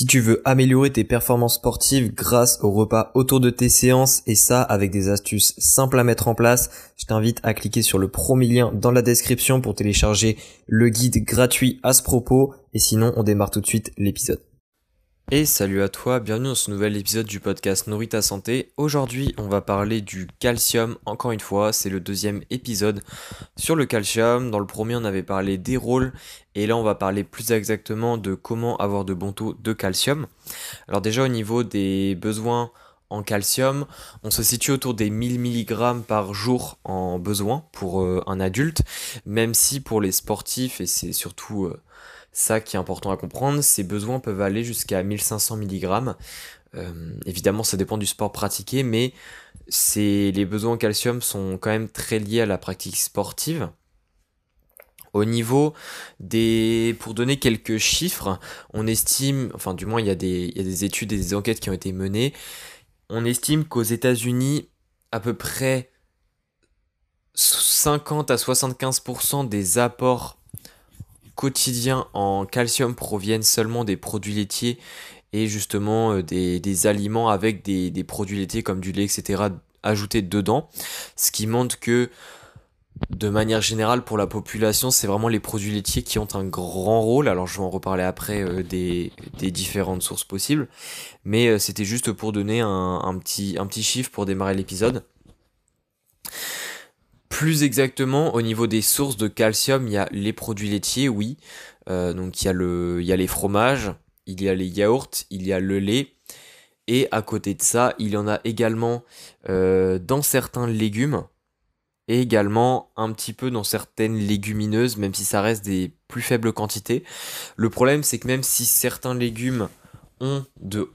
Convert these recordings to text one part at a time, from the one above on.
Si tu veux améliorer tes performances sportives grâce au repas autour de tes séances et ça avec des astuces simples à mettre en place, je t'invite à cliquer sur le premier lien dans la description pour télécharger le guide gratuit à ce propos et sinon on démarre tout de suite l'épisode. Et salut à toi, bienvenue dans ce nouvel épisode du podcast Nourris ta santé. Aujourd'hui, on va parler du calcium. Encore une fois, c'est le deuxième épisode sur le calcium. Dans le premier, on avait parlé des rôles et là, on va parler plus exactement de comment avoir de bons taux de calcium. Alors déjà au niveau des besoins en calcium, on se situe autour des 1000 mg par jour en besoin pour euh, un adulte, même si pour les sportifs, et c'est surtout euh, ça qui est important à comprendre, ces besoins peuvent aller jusqu'à 1500 mg. Euh, évidemment, ça dépend du sport pratiqué, mais les besoins en calcium sont quand même très liés à la pratique sportive. Au niveau des... Pour donner quelques chiffres, on estime, enfin du moins il y, a des, il y a des études et des enquêtes qui ont été menées, on estime qu'aux États-Unis, à peu près 50 à 75% des apports quotidiens en calcium proviennent seulement des produits laitiers et justement euh, des, aliments avec des, produits laitiers comme du lait, etc. ajoutés dedans. Ce qui montre que de manière générale pour la population, c'est vraiment les produits laitiers qui ont un grand rôle. Alors je vais en reparler après euh, des, différentes sources possibles. Mais euh, c'était juste pour donner un petit chiffre pour démarrer l'épisode. Plus exactement, au niveau des sources de calcium, il y a les produits laitiers, oui. Euh, donc il y, a le, y a les fromages, il y a les yaourts, il y a le lait. Et à côté de ça, il y en a également euh, dans certains légumes et également un petit peu dans certaines légumineuses, même si ça reste des plus faibles quantités. Le problème, c'est que même si certains légumes ont de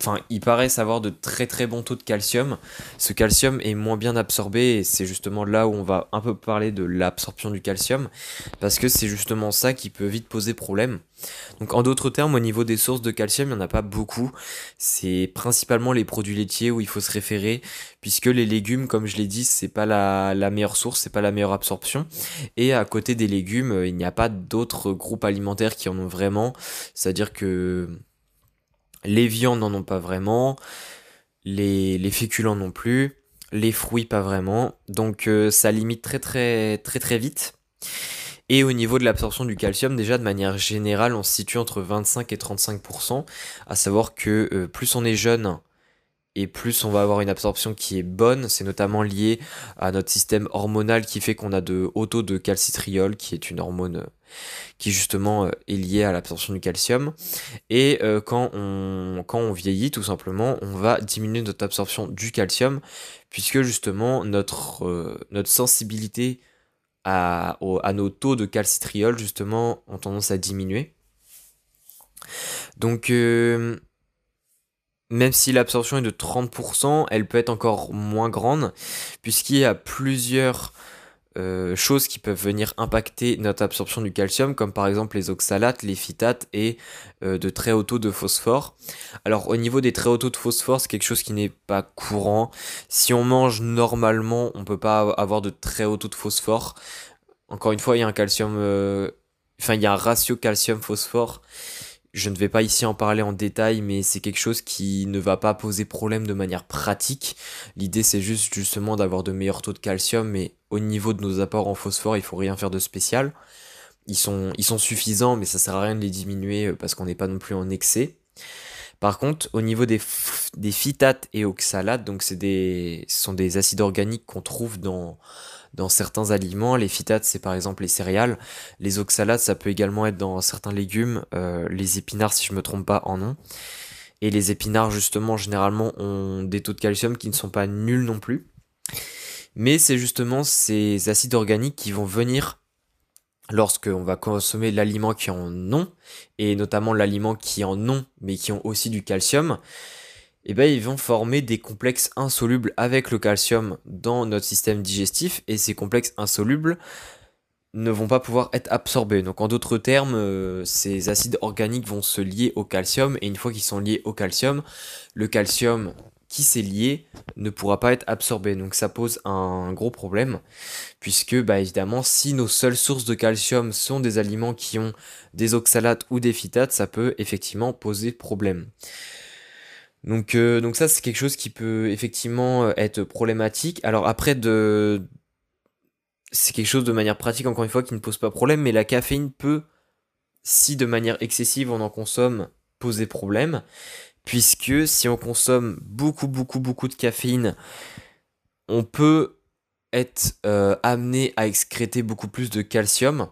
enfin, ils paraissent avoir de très très bons taux de calcium. Ce calcium est moins bien absorbé et c'est justement là où on va un peu parler de l'absorption du calcium parce que c'est justement ça qui peut vite poser problème. Donc en d'autres termes, au niveau des sources de calcium, il n'y en a pas beaucoup. C'est principalement les produits laitiers où il faut se référer puisque les légumes, comme je l'ai dit, c'est pas la, la meilleure source, c'est pas la meilleure absorption. Et à côté des légumes, il n'y a pas d'autres groupes alimentaires qui en ont vraiment. C'est-à-dire que les viandes n'en ont pas vraiment, les, les féculents non plus, les fruits pas vraiment. Donc euh, ça limite très très très très vite. Et au niveau de l'absorption du calcium, déjà de manière générale, on se situe entre 25 et 35%, à savoir que euh, plus on est jeune, et plus on va avoir une absorption qui est bonne. C'est notamment lié à notre système hormonal qui fait qu'on a de haut taux de calcitriol, qui est une hormone euh, qui justement euh, est liée à l'absorption du calcium. Et euh, quand, on, quand on vieillit, tout simplement, on va diminuer notre absorption du calcium, puisque justement notre, notre sensibilité à, à nos taux de calcitriol, justement, ont tendance à diminuer. Donc même si l'absorption est de 30%, elle peut être encore moins grande, puisqu'il y a plusieurs euh, choses qui peuvent venir impacter notre absorption du calcium, comme par exemple les oxalates, les phytates et euh, de très hauts taux de phosphore. Alors au niveau des très hauts taux de phosphore, c'est quelque chose qui n'est pas courant. Si on mange normalement, on ne peut pas avoir de très hauts taux de phosphore. Encore une fois, il y a un calcium, euh, enfin il y a un ratio calcium-phosphore je ne vais pas ici en parler en détail, mais c'est quelque chose qui ne va pas poser problème de manière pratique. L'idée c'est juste justement d'avoir de meilleurs taux de calcium, mais au niveau de nos apports en phosphore, il faut rien faire de spécial. Ils sont, suffisants, mais ça sert à rien de les diminuer euh, parce qu'on n'est pas non plus en excès. Par contre, au niveau des, des phytates et oxalates, donc c'est ce sont des acides organiques qu'on trouve dans, dans certains aliments. Les phytates, c'est par exemple les céréales. Les oxalates, ça peut également être dans certains légumes. Euh, les épinards, si je me trompe pas, en ont. Et les épinards, justement, généralement, ont des taux de calcium qui ne sont pas nuls non plus. Mais c'est justement ces acides organiques qui vont venir lorsqu'on va consommer l'aliment qui en ont, et notamment l'aliment qui en ont, mais qui ont aussi du calcium, eh ben, ils vont former des complexes insolubles avec le calcium dans notre système digestif et ces complexes insolubles ne vont pas pouvoir être absorbés. Donc en d'autres termes, euh, ces acides organiques vont se lier au calcium et une fois qu'ils sont liés au calcium, le calcium qui s'est lié ne pourra pas être absorbé. Donc ça pose un gros problème, puisque bah, évidemment, si nos seules sources de calcium sont des aliments qui ont des oxalates ou des phytates, ça peut effectivement poser problème. Donc, euh, donc ça, c'est quelque chose qui peut effectivement euh, être problématique. Alors après, de... c'est quelque chose de manière pratique, encore une fois, qui ne pose pas problème, mais la caféine peut, si de manière excessive on en consomme, poser problème puisque si on consomme beaucoup, beaucoup, beaucoup de caféine, on peut être euh, amené à excréter beaucoup plus de calcium.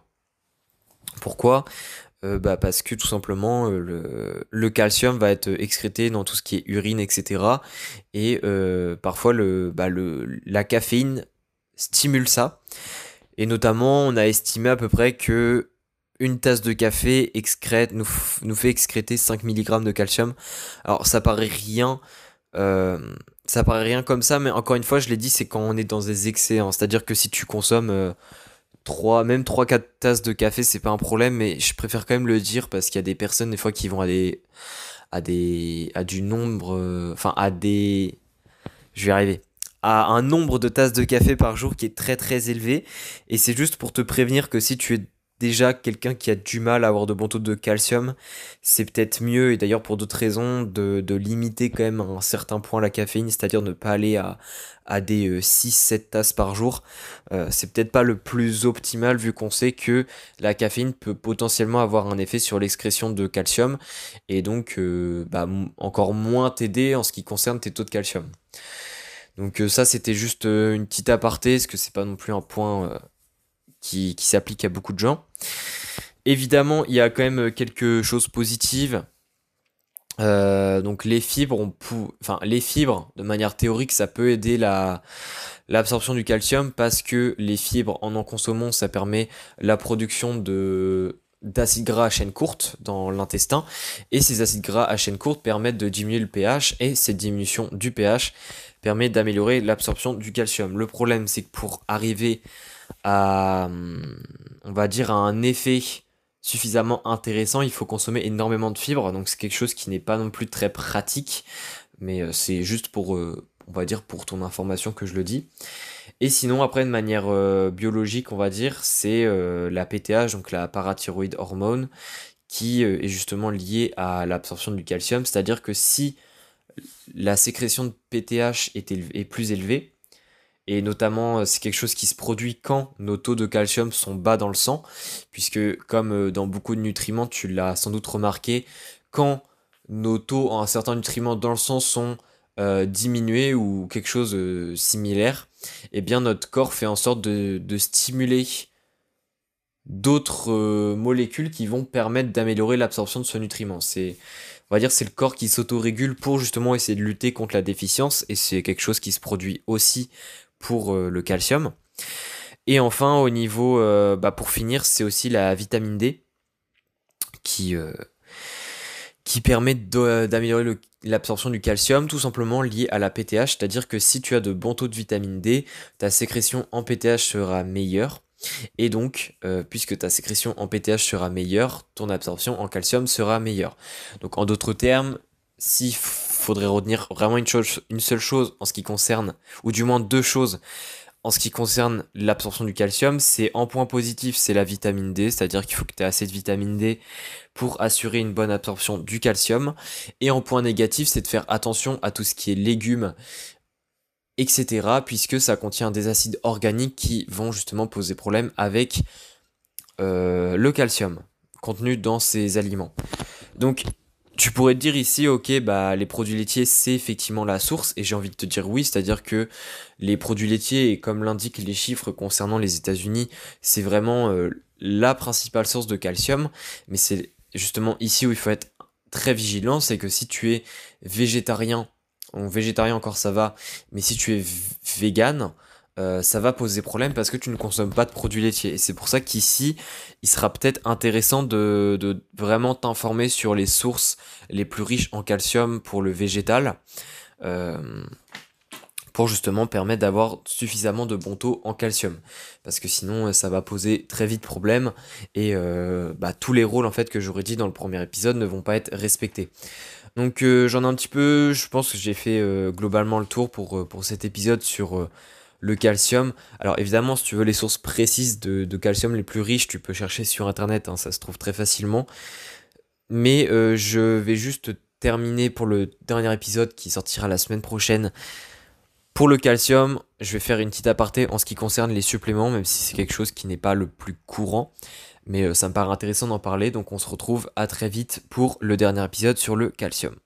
Pourquoi? Euh, bah Parce que tout simplement, euh, le, calcium va être excrété dans tout ce qui est urine, etc. Et parfois, bah, le, la caféine stimule ça. Et notamment, on a estimé à peu près que une tasse de café excrète, nous, nous fait excréter 5 mg de calcium. Alors ça paraît rien, euh, ça paraît rien comme ça, mais encore une fois, je l'ai dit, c'est quand on est dans des excès. C'est-à-dire que si tu consommes 3, euh, même 3-4 tasses de café, c'est pas un problème, mais je préfère quand même le dire parce qu'il y a des personnes des fois qui vont à des, à des, à du nombre, euh, enfin à des, je vais arriver à un nombre de tasses de café par jour qui est très très élevé. Et c'est juste pour te prévenir que si tu es déjà quelqu'un qui a du mal à avoir de bons taux de calcium, c'est peut-être mieux, et d'ailleurs pour d'autres raisons, de, limiter quand même à un certain point la caféine, c'est-à-dire ne pas aller à, des 6-7 euh, tasses par jour. Euh, c'est peut-être pas le plus optimal vu qu'on sait que la caféine peut potentiellement avoir un effet sur l'excrétion de calcium, et donc euh, bah, encore moins t'aider en ce qui concerne tes taux de calcium. Donc ça c'était juste une petite aparté, parce que c'est pas non plus un point qui, s'applique à beaucoup de gens. Évidemment, il y a quand même quelque chose positives. Euh, donc les fibres, les fibres, de manière théorique, ça peut aider la l'absorption du calcium parce que les fibres, en en consommant, ça permet la production de d'acides gras à chaîne courte dans l'intestin et ces acides gras à chaîne courte permettent de diminuer le pH et cette diminution du pH permet d'améliorer l'absorption du calcium. Le problème c'est que pour arriver à, on va dire, à un effet suffisamment intéressant, il faut consommer énormément de fibres, donc c'est quelque chose qui n'est pas non plus très pratique, mais euh, c'est juste pour, euh, on va dire, pour ton information que je le dis. Et sinon, après, de manière euh, biologique, on va dire, c'est la PTH, donc la parathyroïde hormone, qui est justement liée à l'absorption du calcium, c'est-à-dire que si la sécrétion de PTH est plus élevée, et notamment, euh, c'est quelque chose qui se produit quand nos taux de calcium sont bas dans le sang, puisque comme euh, dans beaucoup de nutriments, tu l'as sans doute remarqué, quand nos taux en certains nutriments dans le sang sont euh, diminués ou quelque chose de similaire, eh bien notre corps fait en sorte de, de stimuler d'autres molécules qui vont permettre d'améliorer l'absorption de ce nutriment. C'est on va dire c'est le corps qui s'autorégule pour justement essayer de lutter contre la déficience et c'est quelque chose qui se produit aussi pour euh, le calcium. Et enfin, au niveau, euh, bah, pour finir, c'est aussi la vitamine D qui, euh, qui permet d'améliorer l'absorption du calcium, tout simplement lié à la PTH, c'est-à-dire que si tu as de bons taux de vitamine D, ta sécrétion en PTH sera meilleure. Et donc, puisque ta sécrétion en PTH sera meilleure, ton absorption en calcium sera meilleure. Donc en d'autres termes, s'il faudrait retenir vraiment une, chose, une seule chose en ce qui concerne, ou du moins deux choses en ce qui concerne l'absorption du calcium, c'est en point positif, c'est la vitamine D, c'est-à-dire qu'il faut que tu aies assez de vitamine D pour assurer une bonne absorption du calcium. Et en point négatif, c'est de faire attention à tout ce qui est légumes, etc., puisque ça contient des acides organiques qui vont justement poser problème avec euh, le calcium contenu dans ces aliments. Donc tu pourrais te dire ici, ok, bah les produits laitiers c'est effectivement la source, et j'ai envie de te dire oui, c'est-à-dire que les produits laitiers, et comme l'indiquent les chiffres concernant les États-Unis, c'est vraiment euh, la principale source de calcium, mais c'est justement ici où il faut être très vigilant, c'est que si tu es végétarien, ou végétarien encore ça va, mais si tu es vegan, euh, ça va poser problème parce que tu ne consommes pas de produits laitiers. Et c'est pour ça qu'ici, il sera peut-être intéressant de, vraiment t'informer sur les sources les plus riches en calcium pour le végétal. Euh, pour justement permettre d'avoir suffisamment de bons taux en calcium. Parce que sinon, ça va poser très vite problème et euh, bah, tous les rôles en fait que j'aurais dit dans le premier épisode ne vont pas être respectés. Donc j'en ai un petit peu, je pense que j'ai fait globalement le tour pour, pour cet épisode sur le calcium. Alors évidemment, si tu veux les sources précises de, calcium les plus riches, tu peux chercher sur Internet, hein, ça se trouve très facilement. Mais euh, je vais juste terminer pour le dernier épisode qui sortira la semaine prochaine. Pour le calcium, je vais faire une petite aparté en ce qui concerne les suppléments, même si c'est quelque chose qui n'est pas le plus courant. Mais euh, ça me paraît intéressant d'en parler, donc on se retrouve à très vite pour le dernier épisode sur le calcium.